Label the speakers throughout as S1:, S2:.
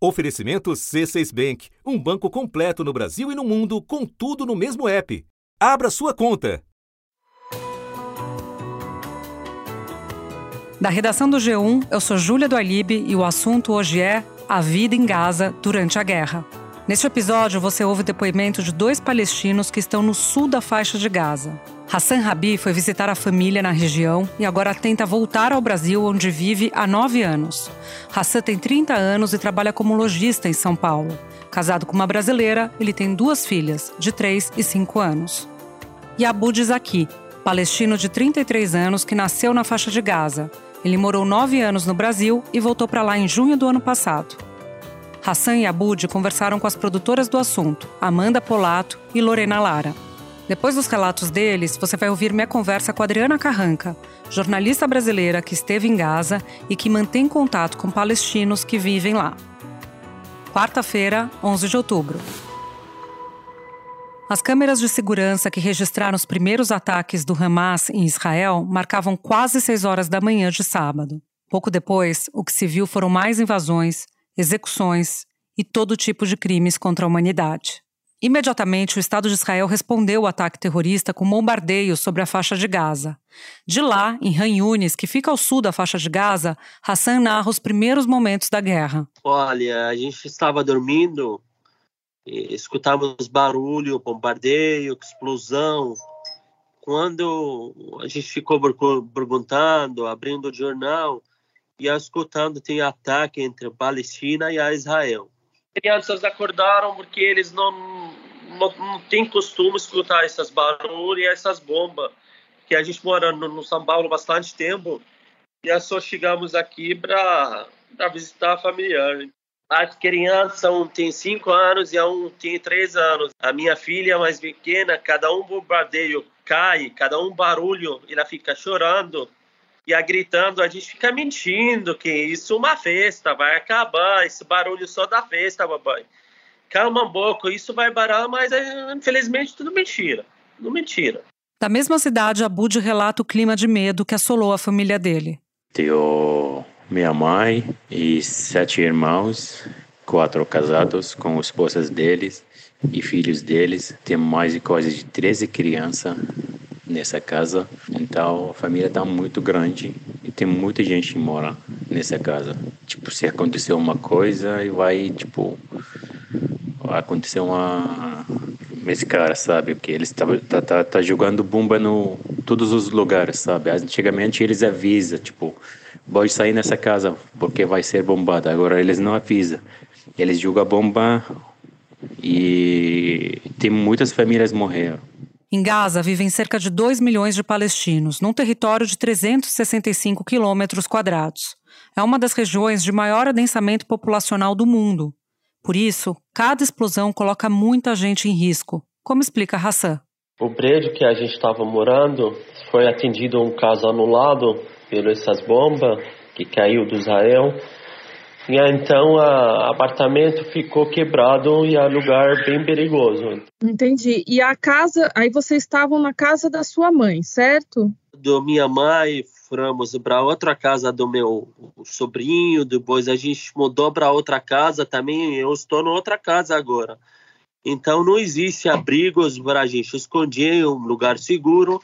S1: Oferecimento C6 Bank, um banco completo no Brasil e no mundo, com tudo no mesmo app. Abra sua conta.
S2: Da redação do G1, eu sou Júlia do Alibe e o assunto hoje é a vida em Gaza durante a guerra. Neste episódio, você ouve o depoimento de dois palestinos que estão no sul da faixa de Gaza. Hassan Rabi foi visitar a família na região e agora tenta voltar ao Brasil, onde vive há nove anos. Hassan tem 30 anos e trabalha como lojista em São Paulo. Casado com uma brasileira, ele tem duas filhas, de 3 e 5 anos. E Abu Zaki, palestino de 33 anos que nasceu na faixa de Gaza. Ele morou nove anos no Brasil e voltou para lá em junho do ano passado. Hassan e Abud conversaram com as produtoras do assunto, Amanda Polato e Lorena Lara. Depois dos relatos deles, você vai ouvir minha conversa com Adriana Carranca, jornalista brasileira que esteve em Gaza e que mantém contato com palestinos que vivem lá. Quarta-feira, 11 de outubro. As câmeras de segurança que registraram os primeiros ataques do Hamas em Israel marcavam quase 6 horas da manhã de sábado. Pouco depois, o que se viu foram mais invasões, execuções e todo tipo de crimes contra a humanidade. Imediatamente, o Estado de Israel respondeu ao ataque terrorista com bombardeios sobre a faixa de Gaza. De lá, em Han Yunis, que fica ao sul da faixa de Gaza, Hassan narra os primeiros momentos da guerra.
S3: Olha, a gente estava dormindo escutávamos barulho, bombardeio, explosão. Quando a gente ficou perguntando, abrindo o jornal, e escutando tem ataque entre Palestina e a Israel. Crianças acordaram porque eles não, não, não têm costume escutar esses barulhos e essas bombas. Que a gente mora no, no São Paulo bastante tempo e só chegamos aqui para visitar a família. A criança um tem cinco anos e a um tem três anos. A minha filha mais pequena, cada um bombardeio cai, cada um barulho, ela fica chorando e a gritando. A gente fica mentindo que isso é uma festa, vai acabar, esse barulho só da festa, papai. Calma um pouco, isso vai parar, mas é, infelizmente tudo mentira, tudo mentira.
S2: Da mesma cidade, Abud relata o clima de medo que assolou a família dele.
S4: Tenho minha mãe e sete irmãos, quatro casados com esposas deles e filhos deles. Tem mais de quase de 13 crianças nessa casa. Então a família está muito grande e tem muita gente que mora nessa casa. Tipo, se acontecer uma coisa e vai, tipo, acontecer uma esse cara, sabe? Porque eles tá, tá, tá, tá jogando bomba no todos os lugares, sabe? Antigamente eles avisam, tipo, pode sair nessa casa porque vai ser bombada. Agora eles não avisam. Eles jogam bomba e tem muitas famílias morreram.
S2: Em Gaza vivem cerca de 2 milhões de palestinos, num território de 365 quilômetros quadrados. É uma das regiões de maior adensamento populacional do mundo. Por isso, cada explosão coloca muita gente em risco, como explica Hassan.
S3: O prédio que a gente estava morando foi atendido um caso anulado pelas essas bombas que caiu do Israel. E então o apartamento ficou quebrado e é um lugar bem perigoso.
S5: Entendi. E a casa, aí vocês estavam na casa da sua mãe, certo?
S3: Do minha mãe, fomos para outra casa do meu sobrinho, depois a gente mudou para outra casa também, eu estou em outra casa agora. Então não existe abrigos para a gente esconder um lugar seguro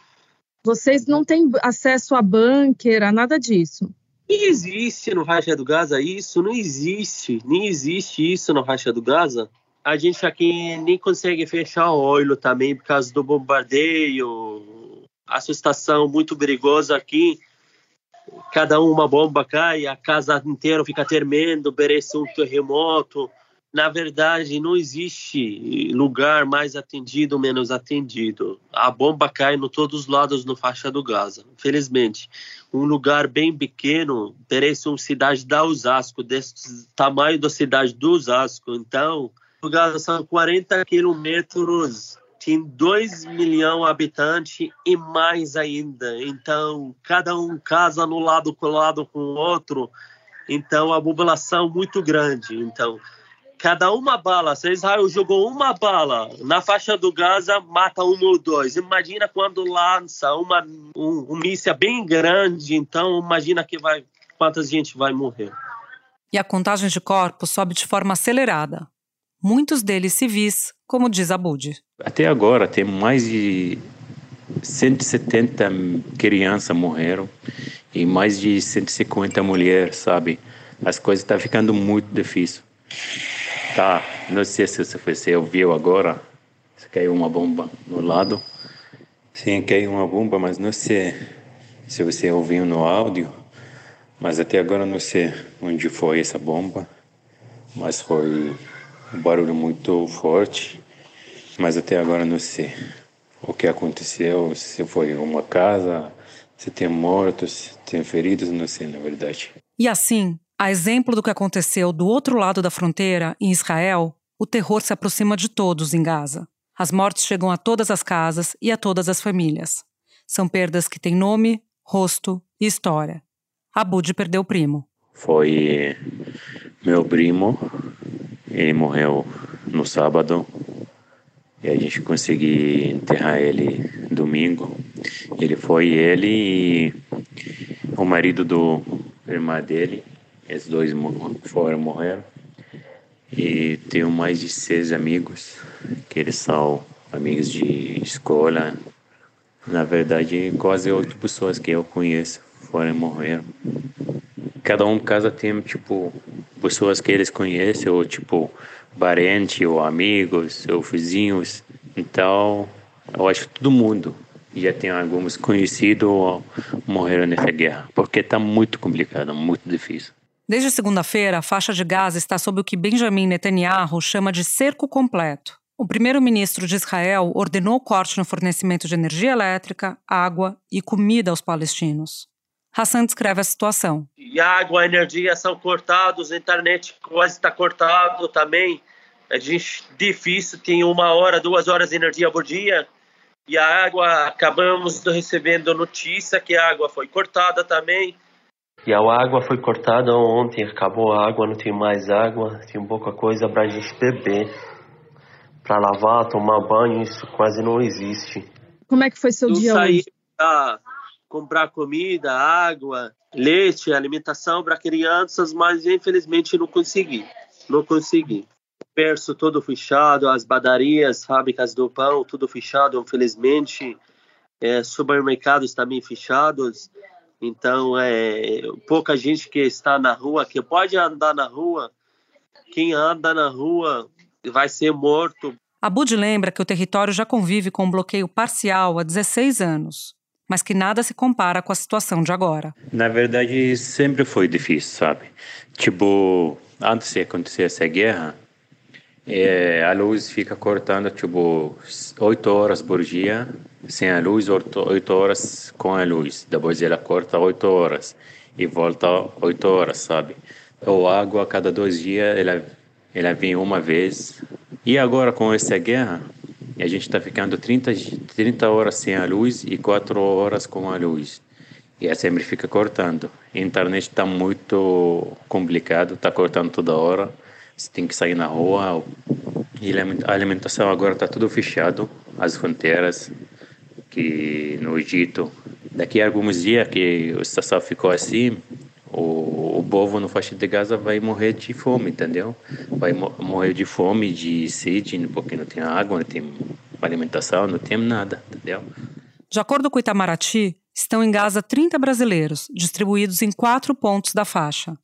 S5: vocês não têm acesso a bunker, a nada disso?
S3: Não existe no Racha do Gaza isso? Não existe. Nem existe isso no Racha do Gaza. A gente aqui nem consegue fechar o olho também por causa do bombardeio, a situação muito perigosa aqui. Cada uma bomba cai, a casa inteira fica tremendo, parece um terremoto na verdade, não existe lugar mais atendido ou menos atendido. A bomba cai em todos os lados no faixa do Gaza. Infelizmente, um lugar bem pequeno parece uma cidade da Osasco, desse tamanho da cidade do Osasco. Então, o Gaza são 40 quilômetros, tem 2 milhões de habitantes e mais ainda. Então, cada um casa no lado colado com o outro. Então, a população é muito grande. Então, cada uma bala, se Israel jogou uma bala na faixa do Gaza, mata um ou dois. Imagina quando lança uma, um, um míssil bem grande, então imagina que vai, quanta gente vai morrer.
S2: E a contagem de corpos sobe de forma acelerada. Muitos deles civis, como diz Abud.
S4: Até agora tem mais de 170 crianças morreram e mais de 150 mulheres, sabe? As coisas estão tá ficando muito difícil. Tá, não sei se você ouviu agora, se caiu uma bomba no lado. Sim, caiu uma bomba, mas não sei se você ouviu no áudio. Mas até agora não sei onde foi essa bomba. Mas foi um barulho muito forte. Mas até agora não sei o que aconteceu, se foi uma casa, se tem mortos, se tem feridos, não sei, na verdade.
S2: E assim, a exemplo do que aconteceu do outro lado da fronteira, em Israel, o terror se aproxima de todos em Gaza. As mortes chegam a todas as casas e a todas as famílias. São perdas que têm nome, rosto e história. Abud perdeu o primo.
S4: Foi meu primo. Ele morreu no sábado e a gente conseguiu enterrar ele domingo. Ele foi ele e o marido do irmã dele. Esses dois foram morreram. E tenho mais de seis amigos, que eles são amigos de escola. Na verdade, quase oito pessoas que eu conheço foram morrer. Cada um casa tem, tipo, pessoas que eles conhecem, ou tipo, parente, ou amigos, ou vizinhos. Então, eu acho que todo mundo já tem alguns conhecidos ou morreram nessa guerra, porque está muito complicado, muito difícil.
S2: Desde segunda-feira, a faixa de Gaza está sob o que Benjamin Netanyahu chama de cerco completo. O primeiro-ministro de Israel ordenou corte no fornecimento de energia elétrica, água e comida aos palestinos. Hassan descreve a situação.
S3: E água, energia são cortados, a internet quase está cortado também. A gente difícil, tem uma hora, duas horas de energia por dia. E a água, acabamos recebendo notícia que a água foi cortada também. E a água foi cortada ontem, acabou a água, não tem mais água, tem pouca coisa para a gente beber. Para lavar, tomar banho, isso quase não existe.
S5: Como é que foi seu Eu dia
S3: hoje? Pra comprar comida, água, leite, alimentação para crianças, mas infelizmente não consegui. Não consegui. O comércio todo fechado, as padarias, fábricas do pão, tudo fechado, infelizmente. É, supermercados também fechados. Então, é pouca gente que está na rua, que pode andar na rua. Quem anda na rua vai ser morto.
S2: Abud lembra que o território já convive com um bloqueio parcial há 16 anos mas que nada se compara com a situação de agora.
S4: Na verdade, sempre foi difícil, sabe? Tipo, antes de acontecer essa guerra, é, a luz fica cortando, tipo, oito horas por dia, sem a luz, oito horas com a luz. Depois ela corta oito horas e volta oito horas, sabe? Ou água a cada dois dias, ela, ela vem uma vez. E agora com essa guerra, a gente está ficando 30, 30 horas sem a luz e 4 horas com a luz. E a sempre fica cortando. A internet está muito complicado, está cortando toda hora. Você tem que sair na rua. E a alimentação agora está tudo fechado, as fronteiras, que no Egito. Daqui a alguns dias que a situação ficou assim, o, o povo no faixa de Gaza vai morrer de fome, entendeu? Vai morrer de fome, de sede, porque não tem água, não tem alimentação, não tem nada, entendeu?
S2: De acordo com o Itamaraty, estão em Gaza 30 brasileiros, distribuídos em quatro pontos da faixa.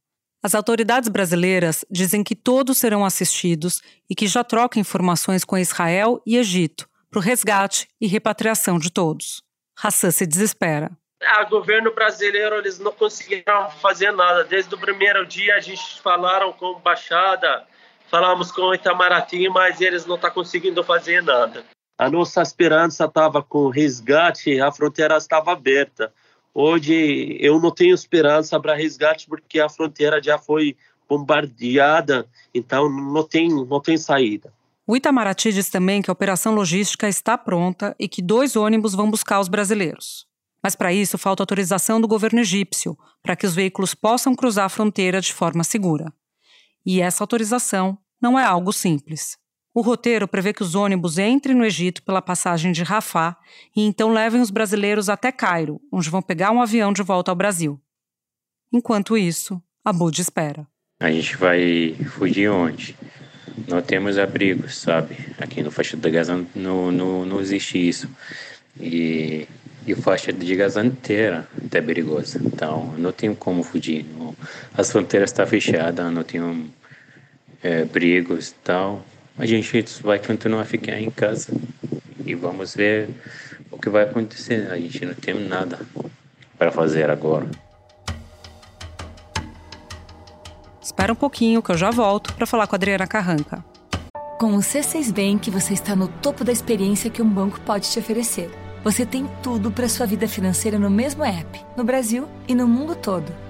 S2: As autoridades brasileiras dizem que todos serão assistidos e que já trocam informações com Israel e Egito para o resgate e repatriação de todos. Hassan se desespera.
S3: O governo brasileiro eles não conseguiram fazer nada. Desde o primeiro dia a gente falaram com a embaixada, falamos com o Itamaraty, mas eles não estão tá conseguindo fazer nada. A nossa esperança estava com resgate, a fronteira estava aberta. Hoje eu não tenho esperança para resgate porque a fronteira já foi bombardeada, então não tem, não tem saída.
S2: O Itamaraty diz também que a operação logística está pronta e que dois ônibus vão buscar os brasileiros. Mas para isso falta autorização do governo egípcio para que os veículos possam cruzar a fronteira de forma segura. E essa autorização não é algo simples. O roteiro prevê que os ônibus entrem no Egito pela passagem de Rafah e então levem os brasileiros até Cairo, onde vão pegar um avião de volta ao Brasil. Enquanto isso, Abud espera.
S4: A gente vai fugir onde? Não temos abrigos, sabe? Aqui no faixa de Gaza não, não, não existe isso. E, e faixa de Gaza inteira é perigosa. Então, não tem como fugir. As fronteiras estão fechadas, não tem é, abrigos e tal. A gente vai continuar a ficar em casa e vamos ver o que vai acontecer. A gente não tem nada para fazer agora.
S2: Espera um pouquinho que eu já volto para falar com a Adriana Carranca.
S6: Com o C6 Bank, você está no topo da experiência que um banco pode te oferecer. Você tem tudo para sua vida financeira no mesmo app, no Brasil e no mundo todo.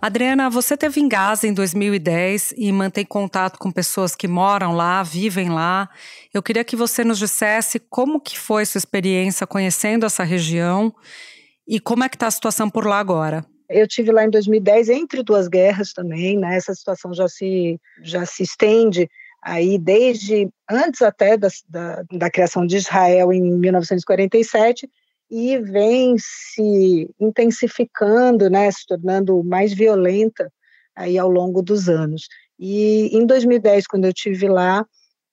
S2: Adriana, você teve em Gaza em 2010 e mantém contato com pessoas que moram lá, vivem lá. Eu queria que você nos dissesse como que foi sua experiência conhecendo essa região e como é que está a situação por lá agora.
S7: Eu tive lá em 2010 entre duas guerras também, né? Essa situação já se já se estende aí desde antes até da, da, da criação de Israel em 1947 e vem se intensificando, né, se tornando mais violenta aí ao longo dos anos. E em 2010, quando eu tive lá,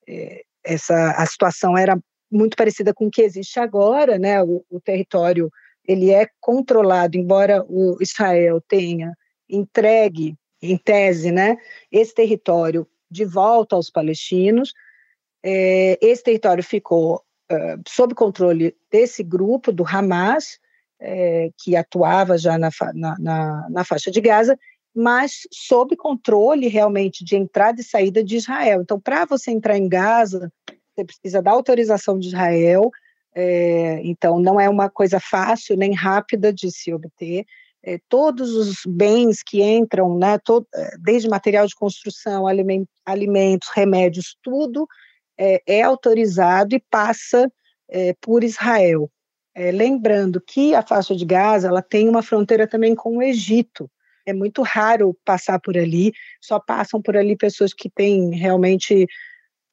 S7: é, essa a situação era muito parecida com o que existe agora, né? O, o território ele é controlado, embora o Israel tenha entregue, em tese, né, esse território de volta aos palestinos. É, esse território ficou uh, sob controle desse grupo, do Hamas, é, que atuava já na, na, na, na, faixa de Gaza, mas sob controle realmente de entrada e saída de Israel. Então, para você entrar em Gaza, você precisa da autorização de Israel, é, então não é uma coisa fácil nem rápida de se obter é, todos os bens que entram, né, todo, desde material de construção, aliment, alimentos, remédios, tudo é, é autorizado e passa é, por Israel. É, lembrando que a faixa de Gaza ela tem uma fronteira também com o Egito. É muito raro passar por ali, só passam por ali pessoas que têm realmente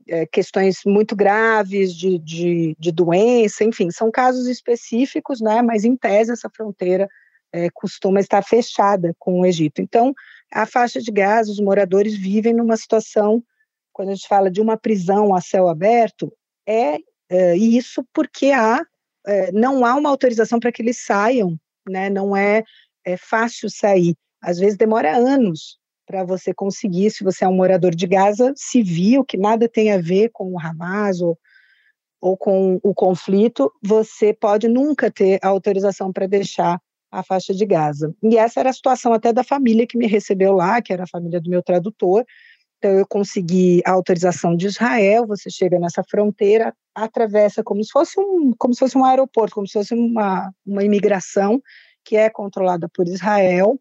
S7: é, questões muito graves de, de, de, doença, enfim, são casos específicos, né, mas em tese essa fronteira é, costuma estar fechada com o Egito. Então, a faixa de Gaza, os moradores vivem numa situação, quando a gente fala de uma prisão a céu aberto, é, é isso porque há, é, não há uma autorização para que eles saiam, né? não é, é fácil sair. Às vezes demora anos para você conseguir, se você é um morador de Gaza civil, que nada tem a ver com o Hamas ou, ou com o conflito, você pode nunca ter autorização para deixar a faixa de Gaza. E essa era a situação até da família que me recebeu lá, que era a família do meu tradutor. Então eu consegui a autorização de Israel, você chega nessa fronteira, atravessa como se fosse um, como se fosse um aeroporto, como se fosse uma, uma imigração que é controlada por Israel,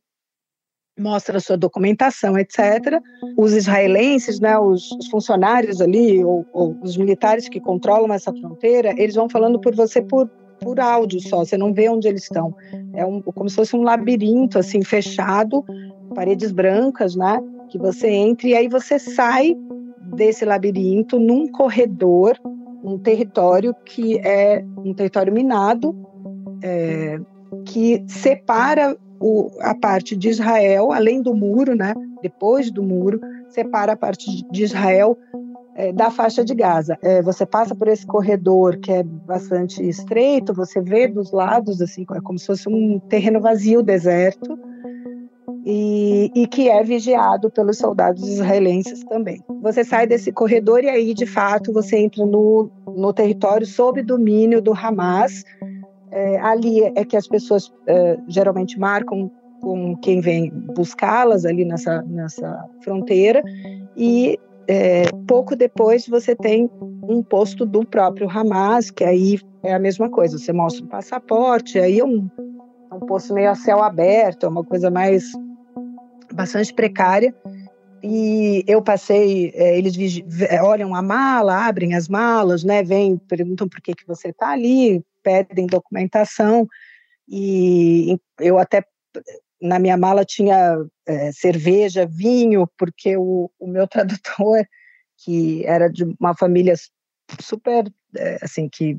S7: mostra sua documentação, etc. Os israelenses, né, os, os funcionários ali, ou, ou, os militares que controlam essa fronteira, eles vão falando por você por por áudio só, você não vê onde eles estão. É um, como se fosse um labirinto, assim, fechado, paredes brancas, né? Que você entra e aí você sai desse labirinto num corredor, um território que é um território minado, é, que separa o, a parte de Israel, além do muro, né? Depois do muro, separa a parte de Israel é, da faixa de Gaza. É, você passa por esse corredor que é bastante estreito, você vê dos lados, assim, é como se fosse um terreno vazio, deserto, e, e, que é vigiado pelos soldados israelenses também. Você sai desse corredor e aí, de fato, você entra no, no território sob domínio do Hamas. É, ali é que as pessoas é, geralmente marcam com quem vem buscá-las ali nessa, nessa fronteira e é, pouco depois você tem um posto do próprio Hamas, que aí é a mesma coisa, você mostra o passaporte, aí é um, um posto meio a céu aberto, é uma coisa mais bastante precária. E eu passei, é, eles é, olham a mala, abrem as malas, né? Vêm, perguntam por que, que você está ali, pedem documentação e eu até na minha mala tinha é, cerveja, vinho, porque o, o, meu tradutor, que era de uma família super, é, assim, que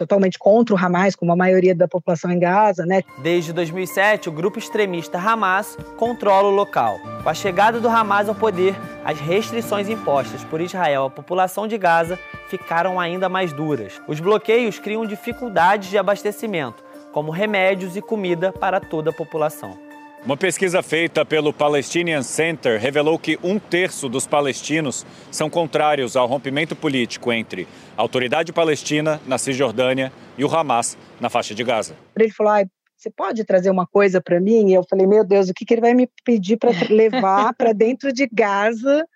S7: totalmente contra o Hamas, como a maioria da população em Gaza, né?
S8: Desde 2007, o grupo extremista Hamas controla o local. Com a chegada do Hamas ao poder, as restrições impostas por Israel à população de Gaza ficaram ainda mais duras. Os bloqueios criam dificuldades de abastecimento, como remédios e comida para toda a população.
S9: Uma pesquisa feita pelo Palestinian Center revelou que um terço dos palestinos são contrários ao rompimento político entre a autoridade palestina na Cisjordânia e o Hamas na faixa de Gaza.
S7: Ele falou: ah, você pode trazer uma coisa para mim? E eu falei: meu Deus, o que, que ele vai me pedir para levar para dentro de Gaza,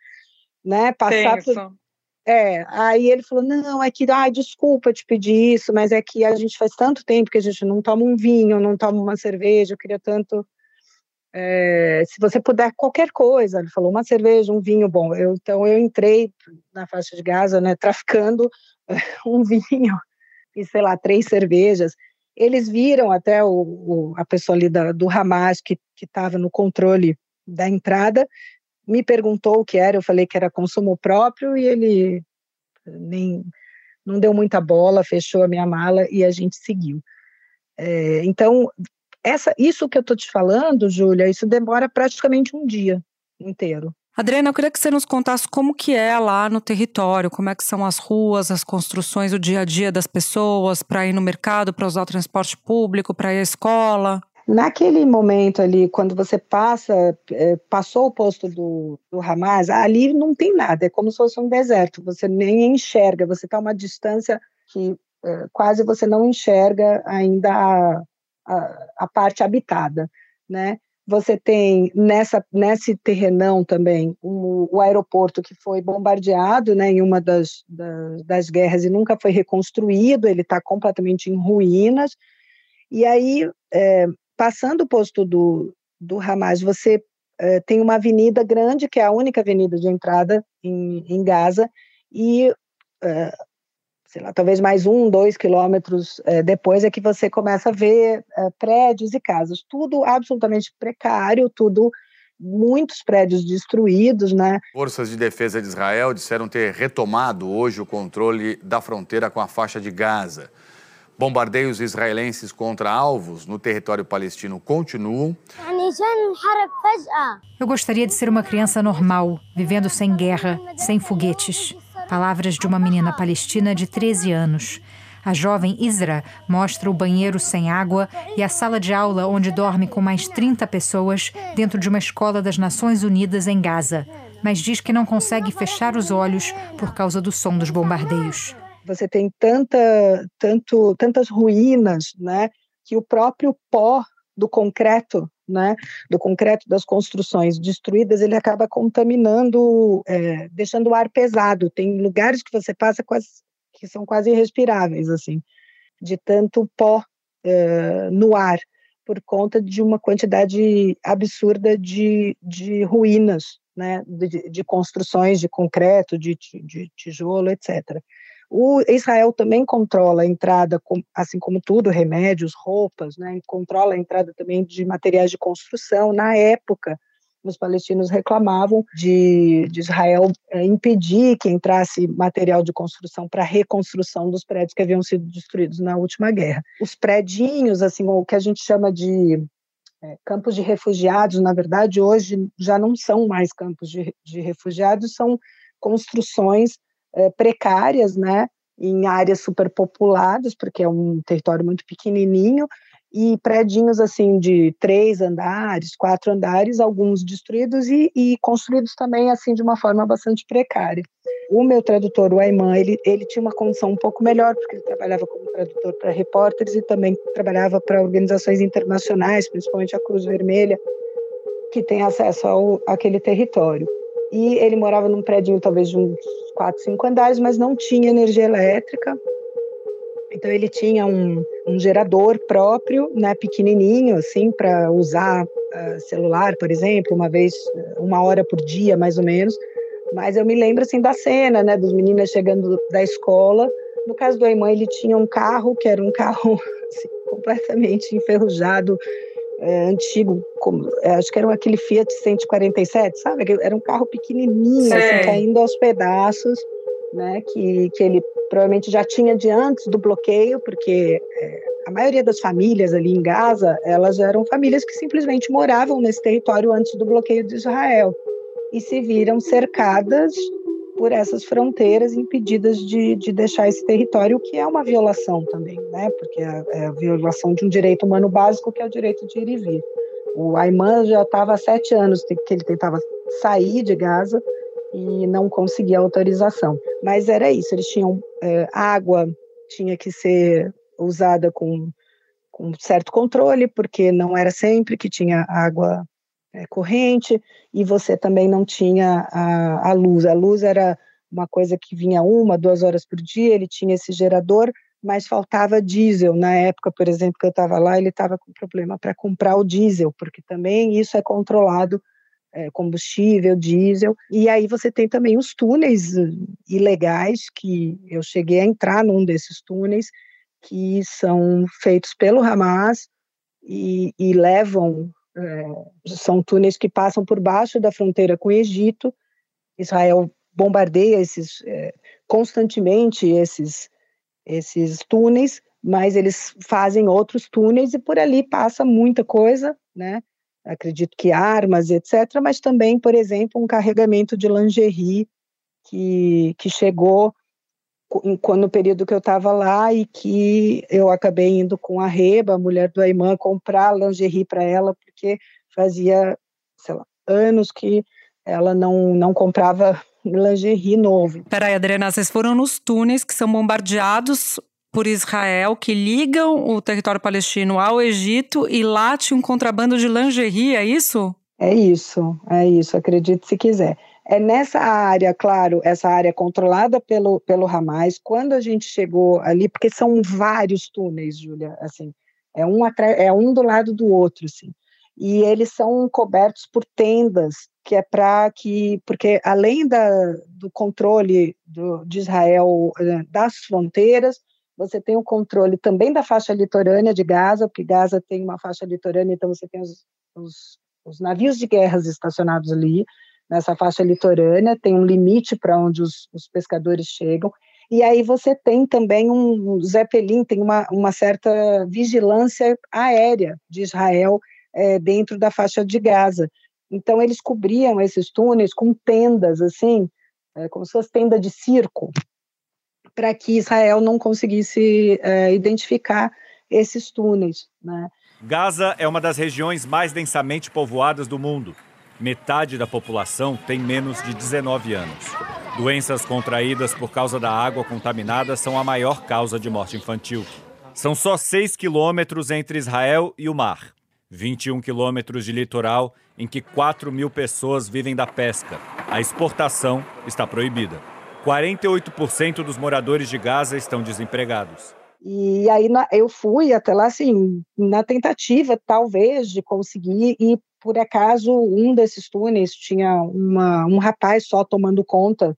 S7: né? Passar por... É, aí ele falou, não, é que, ai, desculpa te pedir isso, mas é que a gente faz tanto tempo que a gente não toma um vinho, não toma uma cerveja, eu queria tanto é, se você puder qualquer coisa, ele falou uma cerveja, um vinho bom. Eu, então eu entrei na faixa de Gaza, né, traficando um vinho e sei lá três cervejas. Eles viram até o, o a pessoa ali da, do Hamas que estava no controle da entrada, me perguntou o que era. Eu falei que era consumo próprio e ele nem não deu muita bola, fechou a minha mala e a gente seguiu. É, então essa, isso que eu estou te falando, Júlia, isso demora praticamente um dia inteiro.
S2: Adriana, eu queria que você nos contasse como que é lá no território, como é que são as ruas, as construções, o dia a dia das pessoas para ir no mercado, para usar o transporte público, para ir à escola.
S7: Naquele momento ali, quando você passa, é, passou o posto do, do Hamas, ali não tem nada, é como se fosse um deserto, você nem enxerga, você está a uma distância que é, quase você não enxerga ainda a, a, parte habitada, né? Você tem nessa nesse terrenão também um, o aeroporto que foi bombardeado, né, em uma das, das, das guerras e nunca foi reconstruído. Ele está completamente em ruínas. E aí, é, passando o posto do, do Hamas, você é, tem uma avenida grande, que é a única avenida de entrada em, em Gaza, e é, sei lá, talvez mais um, dois quilômetros é, depois é que você começa a ver é, prédios e casas, tudo absolutamente precário, tudo muitos prédios destruídos, né?
S10: Forças de defesa de Israel disseram ter retomado hoje o controle da fronteira com a faixa de Gaza. Bombardeios israelenses contra alvos no território palestino continuam.
S11: Eu gostaria de ser uma criança normal, vivendo sem guerra, sem foguetes. Palavras de uma menina palestina de 13 anos. A jovem Isra mostra o banheiro sem água e a sala de aula onde dorme com mais 30 pessoas dentro de uma escola das Nações Unidas em Gaza, mas diz que não consegue fechar os olhos por causa do som dos bombardeios.
S7: Você tem tanta, tanto, tantas ruínas, né, que o próprio pó do concreto né, do concreto das construções destruídas, ele acaba contaminando, é, deixando o ar pesado. Tem lugares que você passa quase, que são quase irrespiráveis, assim, de tanto pó é, no ar, por conta de uma quantidade absurda de, de ruínas, né, de, de construções de concreto, de, de tijolo, etc. O Israel também controla a entrada, assim como tudo, remédios, roupas, né, controla a entrada também de materiais de construção. Na época, os palestinos reclamavam de, de Israel é, impedir que entrasse material de construção para reconstrução dos prédios que haviam sido destruídos na última guerra. Os predinhos, assim, o que a gente chama de é, campos de refugiados, na verdade, hoje já não são mais campos de, de refugiados, são construções é, precárias, né, em áreas superpopuladas, porque é um território muito pequenininho, e prédios assim de três andares, quatro andares, alguns destruídos e, e, construídos também assim de uma forma bastante precária. O meu tradutor, o Ayman, ele, ele tinha uma condição um pouco melhor, porque ele trabalhava como tradutor para repórteres e também trabalhava para organizações internacionais, principalmente a Cruz Vermelha, que tem acesso ao, àquele território e ele morava num prédio talvez de uns quatro, cinco andares, mas não tinha energia elétrica. Então ele tinha um, um gerador próprio, né, pequenininho, assim, para usar uh, celular, por exemplo, uma vez, uma hora por dia, mais ou menos. Mas eu me lembro assim da cena, né, dos meninos chegando da escola No caso do Ayman, ele tinha um carro que era um carro assim, completamente enferrujado, é, antigo, como, é, acho que era aquele Fiat 147, sabe? Era um carro pequenininho, assim, caindo aos pedaços, né? Que, que ele provavelmente já tinha de antes do bloqueio, porque é, a maioria das famílias ali em Gaza, elas eram famílias que simplesmente moravam nesse território antes do bloqueio de Israel e se viram cercadas por essas fronteiras impedidas de, de deixar esse território, o que é uma violação também, né? Porque é, é a violação de um direito humano básico, que é o direito de ir e vir. O Ayman já estava há sete anos que ele tentava sair de Gaza e não conseguia autorização. Mas era isso, eles tinham é, água, tinha que ser usada com, com certo controle, porque não era sempre que tinha água é, corrente, e você também não tinha a, a luz. A luz era uma coisa que vinha uma, duas horas por dia, ele tinha esse gerador, mas faltava diesel. Na época, por exemplo, que eu estava lá, ele estava com problema para comprar o diesel, porque também isso é controlado, é, combustível, diesel. E aí você tem também os túneis eh, ilegais, que eu cheguei a entrar num desses túneis, que são feitos pelo Hamas e, e levam são túneis que passam por baixo da fronteira com o Egito. Israel bombardeia esses é, constantemente esses esses túneis, mas eles fazem outros túneis e por ali passa muita coisa, né? Acredito que armas, etc. Mas também, por exemplo, um carregamento de lingerie que, que chegou no período que eu estava lá e que eu acabei indo com a Reba, a mulher do Ayman, comprar lingerie para ela, porque fazia, sei lá, anos que ela não, não comprava lingerie novo.
S2: Peraí, Adriana, vocês foram nos túneis que são bombardeados por Israel, que ligam o território palestino ao Egito e lá tinha um contrabando de lingerie, é isso?
S7: É isso, é isso, acredite se quiser. É nessa área, claro, essa área controlada pelo, pelo Hamas, quando a gente chegou ali, porque são vários túneis, Júlia, assim, é um, é um do lado do outro, assim, e eles são cobertos por tendas, que é para que, porque além da, do controle do, de Israel eh, das fronteiras, você tem o controle também da faixa litorânea de Gaza, porque Gaza tem uma faixa litorânea, então você tem os, os, os navios de guerras estacionados ali, nessa faixa litorânea, tem um limite para onde os, os, pescadores chegam, e aí você tem também um, um Zeppelin, tem uma, uma certa vigilância aérea de Israel é, dentro da faixa de Gaza. Então eles cobriam esses túneis com tendas, assim, é, como se fosse tenda de circo, para que Israel não conseguisse é, identificar esses túneis. Né?
S9: Gaza é uma das regiões mais densamente povoadas do mundo. Metade da população tem menos de 19 anos. Doenças contraídas por causa da água contaminada são a maior causa de morte infantil. São só 6 quilômetros entre Israel e o mar. 21 quilômetros de litoral em que 4 mil pessoas vivem da pesca. A exportação está proibida. 48% dos moradores de Gaza estão desempregados.
S7: E aí eu fui até lá, assim, na tentativa, talvez, de conseguir ir por acaso, um desses túneis tinha uma, um rapaz só tomando conta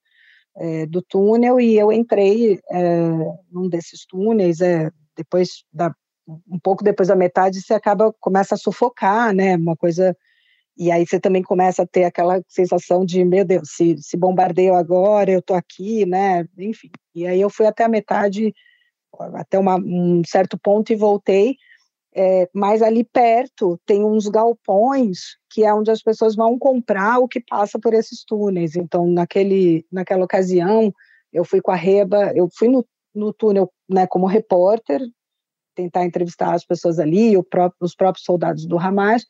S7: é, do túnel e eu entrei é, num desses túneis, é, depois da, um pouco depois da metade você acaba começa a sufocar, né? Uma coisa e aí você também começa a ter aquela sensação de meu Deus, se, se bombardeio agora, eu tô aqui, né? Enfim. E aí eu fui até a metade, até uma, um certo ponto e voltei é, mas ali perto tem uns galpões que é onde as pessoas vão comprar o que passa por esses túneis. Então, naquele, naquela ocasião, eu fui com a Reba, eu fui no, no túnel né, como repórter, tentar entrevistar as pessoas ali, os próprios soldados do Hamas,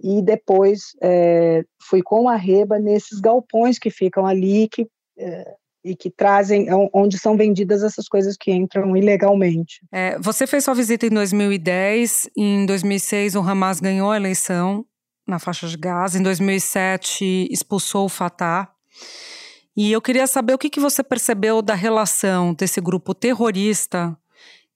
S7: e depois é, fui com a Reba nesses galpões que ficam ali, que é, e que trazem é onde são vendidas essas coisas que entram ilegalmente.
S2: É, você fez sua visita em 2010, em 2006 o Hamas ganhou a eleição na faixa de Gaza, em 2007 expulsou o Fatah. E eu queria saber o que, que você percebeu da relação desse grupo terrorista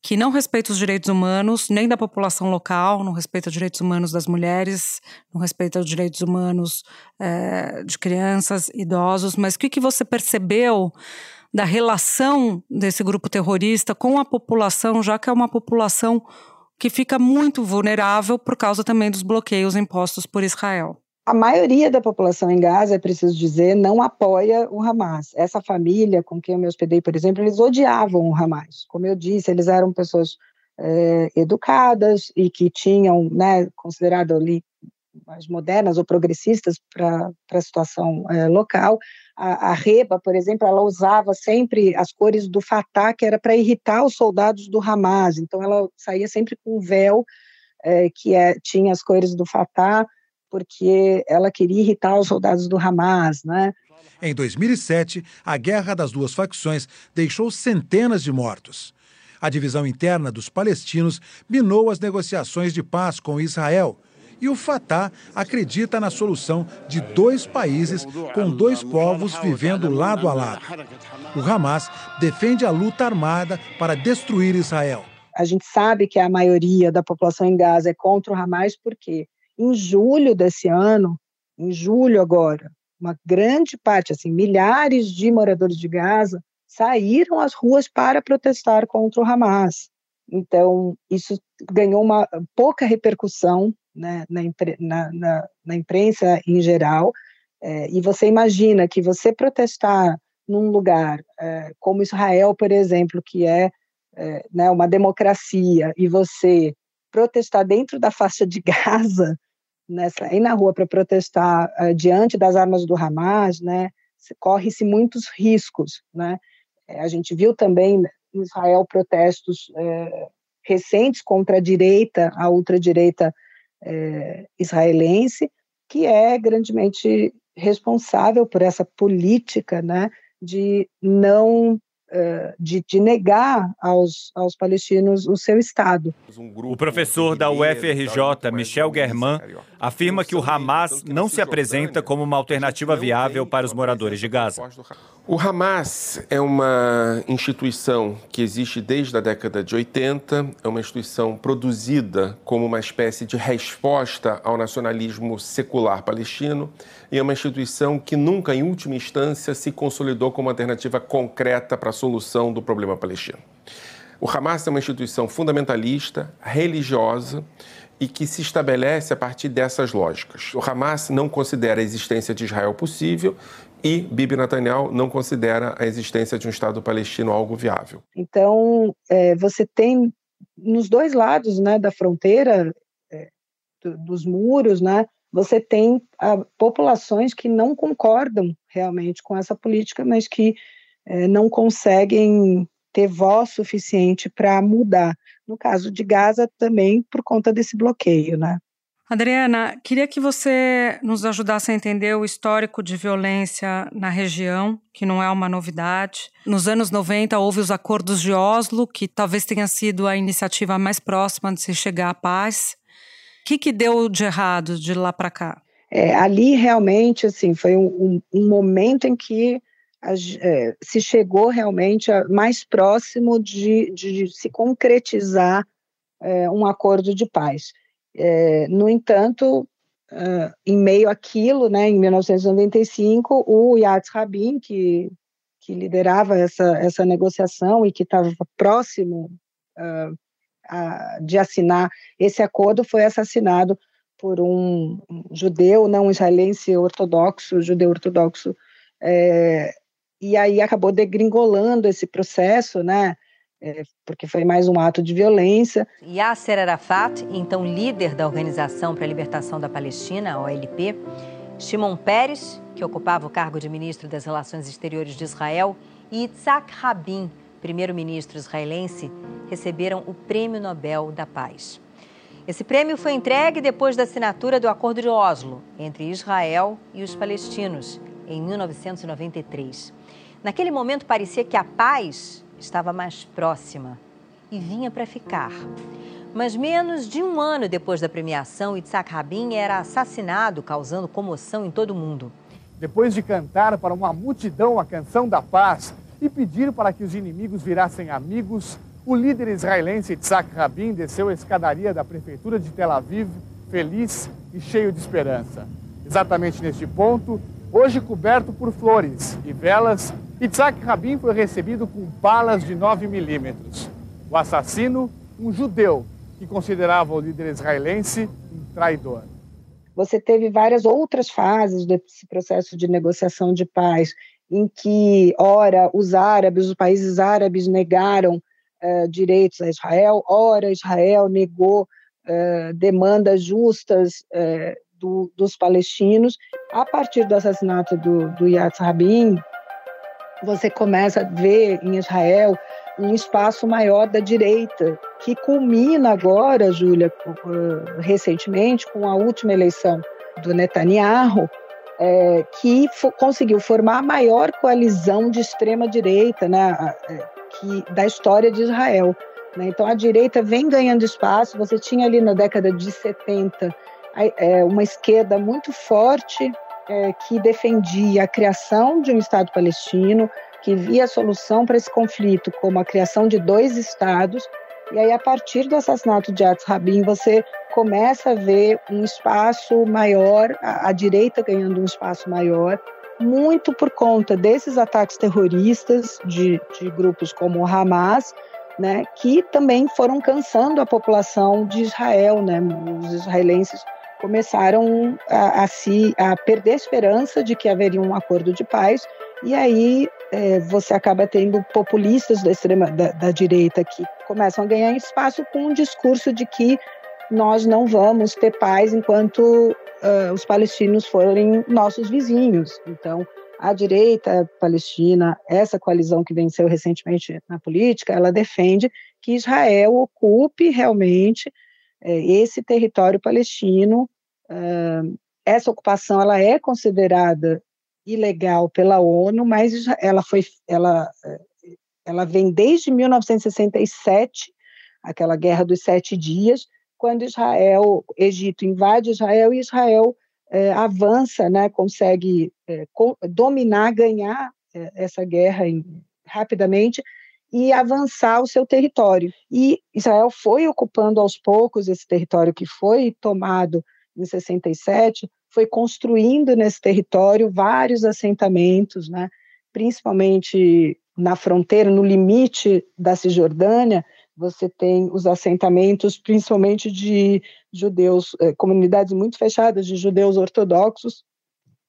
S2: que não respeita os direitos humanos, nem da população local, não respeita os direitos humanos das mulheres, não respeita os direitos humanos é, de crianças, idosos, mas o que, que você percebeu da relação desse grupo terrorista com a população, já que é uma população que fica muito vulnerável por causa também dos bloqueios impostos por Israel.
S7: A maioria da população em Gaza, é preciso dizer, não apoia o Hamas. Essa família com quem eu me hospedei, por exemplo, eles odiavam o Hamas. Como eu disse, eles eram pessoas é, educadas e que tinham, né, considerado ali mais modernas ou progressistas para a situação é, local. A, a, Reba, por exemplo, ela usava sempre as cores do Fatah, que era para irritar os soldados do Hamas. Então, ela saía sempre com um véu é, que é, tinha as cores do Fatah, porque ela queria irritar os soldados do Hamas, né?
S12: Em 2007, a guerra das duas facções deixou centenas de mortos. A divisão interna dos palestinos minou as negociações de paz com Israel e o Fatah acredita na solução de dois países com dois povos vivendo lado a lado. O Hamas defende a luta armada para destruir Israel.
S7: A gente sabe que a maioria da população em Gaza é contra o Hamas porque em julho desse ano, em julho agora, uma grande parte, assim, milhares de moradores de Gaza saíram às ruas para protestar contra o Hamas. Então, isso ganhou uma pouca repercussão né, na, na, na, na, imprensa em geral, é, e você imagina que você protestar num lugar é, como Israel, por exemplo, que é, é né, uma democracia, e você protestar dentro da faixa de Gaza, nessa, ir na rua para protestar é, diante das armas do Hamas, né, corre-se muitos riscos, né, é, a gente viu também em Israel protestos é, recentes contra a direita, a ultradireita é, israelense, que é grandemente responsável por essa política né, de não de, de, negar aos, aos palestinos o seu Estado.
S9: O professor da UFRJ, Michel Germain, afirma que o Hamas não se apresenta como uma alternativa viável para os moradores de Gaza.
S13: O Hamas é uma instituição que existe desde a década de 80, é uma instituição produzida como uma espécie de resposta ao nacionalismo secular palestino e é uma instituição que nunca, em última instância, se consolidou como alternativa concreta para a solução do problema palestino. O Hamas é uma instituição fundamentalista, religiosa e que se estabelece a partir dessas lógicas. O Hamas não considera a existência de Israel possível e Bibi Netanyahu não considera a existência de um Estado palestino algo viável.
S7: Então, é, você tem nos dois lados né, da fronteira, é, do, dos muros, né, você tem a, ah, populações que não concordam realmente com essa política, mas que é, não conseguem ter voz suficiente para mudar. No caso de Gaza, também por conta desse bloqueio, né?
S2: Adriana, queria que você nos ajudasse a entender o histórico de violência na região, que não é uma novidade. Nos anos 90 houve os acordos de Oslo, que talvez tenha sido a iniciativa mais próxima de se chegar à paz que, que deu de errado de lá para cá?
S7: É, ali realmente assim foi um, um, momento em que a, é, se chegou realmente a, mais próximo de, de se concretizar é, um acordo de paz. É, no entanto, é, em meio àquilo, né, em 1995, o Yatz Rabin, que, que liderava essa, essa negociação e que estava próximo uh, de assinar esse acordo foi assassinado por um judeu, não israelense ortodoxo, judeu ortodoxo, é, e aí acabou degringolando esse processo, né? É, porque foi mais um ato de violência.
S14: Yasser Arafat, então líder da Organização para a Libertação da Palestina, OLP, Shimon Peres, que ocupava o cargo de ministro das Relações Exteriores de Israel, e Itzhak Rabin, primeiro-ministro israelense, receberam o Prêmio Nobel da Paz. Esse prêmio foi entregue depois da assinatura do Acordo de Oslo entre Israel e os palestinos, em 1993. Naquele momento parecia que a paz estava mais próxima e vinha para ficar. Mas menos de um ano depois da premiação, Itzhak Rabin era assassinado, causando comoção em todo o mundo.
S15: Depois de cantar para uma multidão a canção da paz, e pediram para que os inimigos virassem amigos, o líder israelense Itzhak Rabin desceu a escadaria da prefeitura de Tel Aviv feliz e cheio de esperança. Exatamente neste ponto, hoje coberto por flores e velas, Itzhak Rabin foi recebido com balas de 9 milímetros. O assassino, um judeu que considerava o líder israelense um traidor.
S7: Você teve várias outras fases desse processo de negociação de paz, em que, ora, os árabes, os países árabes negaram uh, direitos a Israel, ora, Israel negou uh, demandas justas uh, do, dos palestinos. A partir do assassinato do, do Yatz Rabin, você começa a ver em Israel um espaço maior da direita, que culmina agora, Júlia, recentemente, com a última eleição do Netanyahu, é, que conseguiu formar a maior coalizão de extrema-direita né, que, da história de Israel. Né? Então, a direita vem ganhando espaço. Você tinha ali na década de 70 é, uma esquerda muito forte é, que defendia a criação de um Estado palestino, que via a solução para esse conflito como a criação de dois estados. E aí, a partir do assassinato de Yatz Rabin, você começa a ver um espaço maior, a, a direita ganhando um espaço maior, muito por conta desses ataques terroristas de, de grupos como o Hamas, né, que também foram cansando a população de Israel, né, os israelenses começaram a, a, se a perder a esperança de que haveria um acordo de paz e aí é, você acaba tendo populistas da extrema da, da, direita que começam a ganhar espaço com um discurso de que nós não vamos ter paz enquanto uh, os palestinos forem nossos vizinhos. Então, a direita palestina, essa coalizão que venceu recentemente na política, ela defende que Israel ocupe realmente esse território palestino. Essa ocupação ela é considerada ilegal pela ONU, mas ela foi, ela, ela vem desde 1967, aquela guerra dos sete dias, quando Israel, Egito invade Israel e Israel é, avança, né, consegue é, dominar, ganhar é, essa guerra em, rapidamente e avançar o seu território. E Israel foi ocupando aos poucos esse território que foi tomado em 67, foi construindo nesse território vários assentamentos, né, principalmente na fronteira, no limite da Cisjordânia, você tem os assentamentos, principalmente de judeus, eh, comunidades muito fechadas de judeus ortodoxos,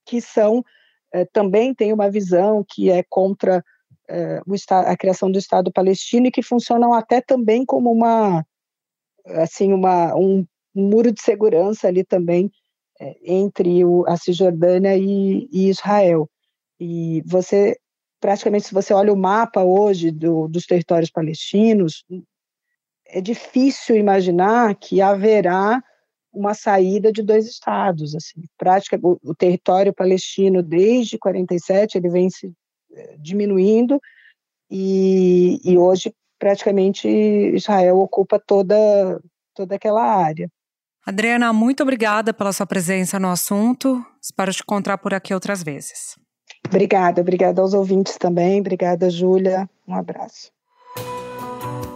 S7: que são eh, também têm uma visão que é contra a criação do Estado palestino e que funcionam até também como uma assim uma um, muro de segurança ali também é, entre o, a Cisjordânia e, e, Israel. E você, praticamente, se você olha o mapa hoje do, dos territórios palestinos, é difícil imaginar que haverá uma saída de dois estados. Assim, prática, o, o território palestino desde 47 ele vem se diminuindo e, e hoje praticamente Israel ocupa toda toda aquela área.
S2: Adriana, muito obrigada pela sua presença no assunto. Espero te encontrar por aqui outras vezes.
S7: Obrigada, obrigada aos ouvintes também. Obrigada, Júlia. Um abraço.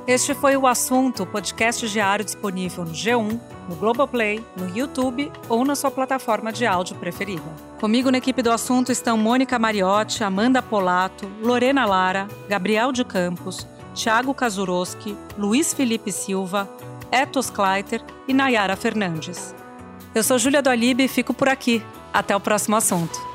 S2: Este foi o assunto, podcast diário disponível no G1, no Globoplay, no YouTube ou na sua plataforma de áudio preferida. Comigo na equipe do assunto estão Mônica Mariotti, Amanda Polato, Lorena Lara, Gabriel de Campos, Thiago Kazuroski, Luiz Felipe Silva, Etos Kleiter e Nayara Fernandes. Eu sou Júlia do e fico por aqui. Até o próximo assunto.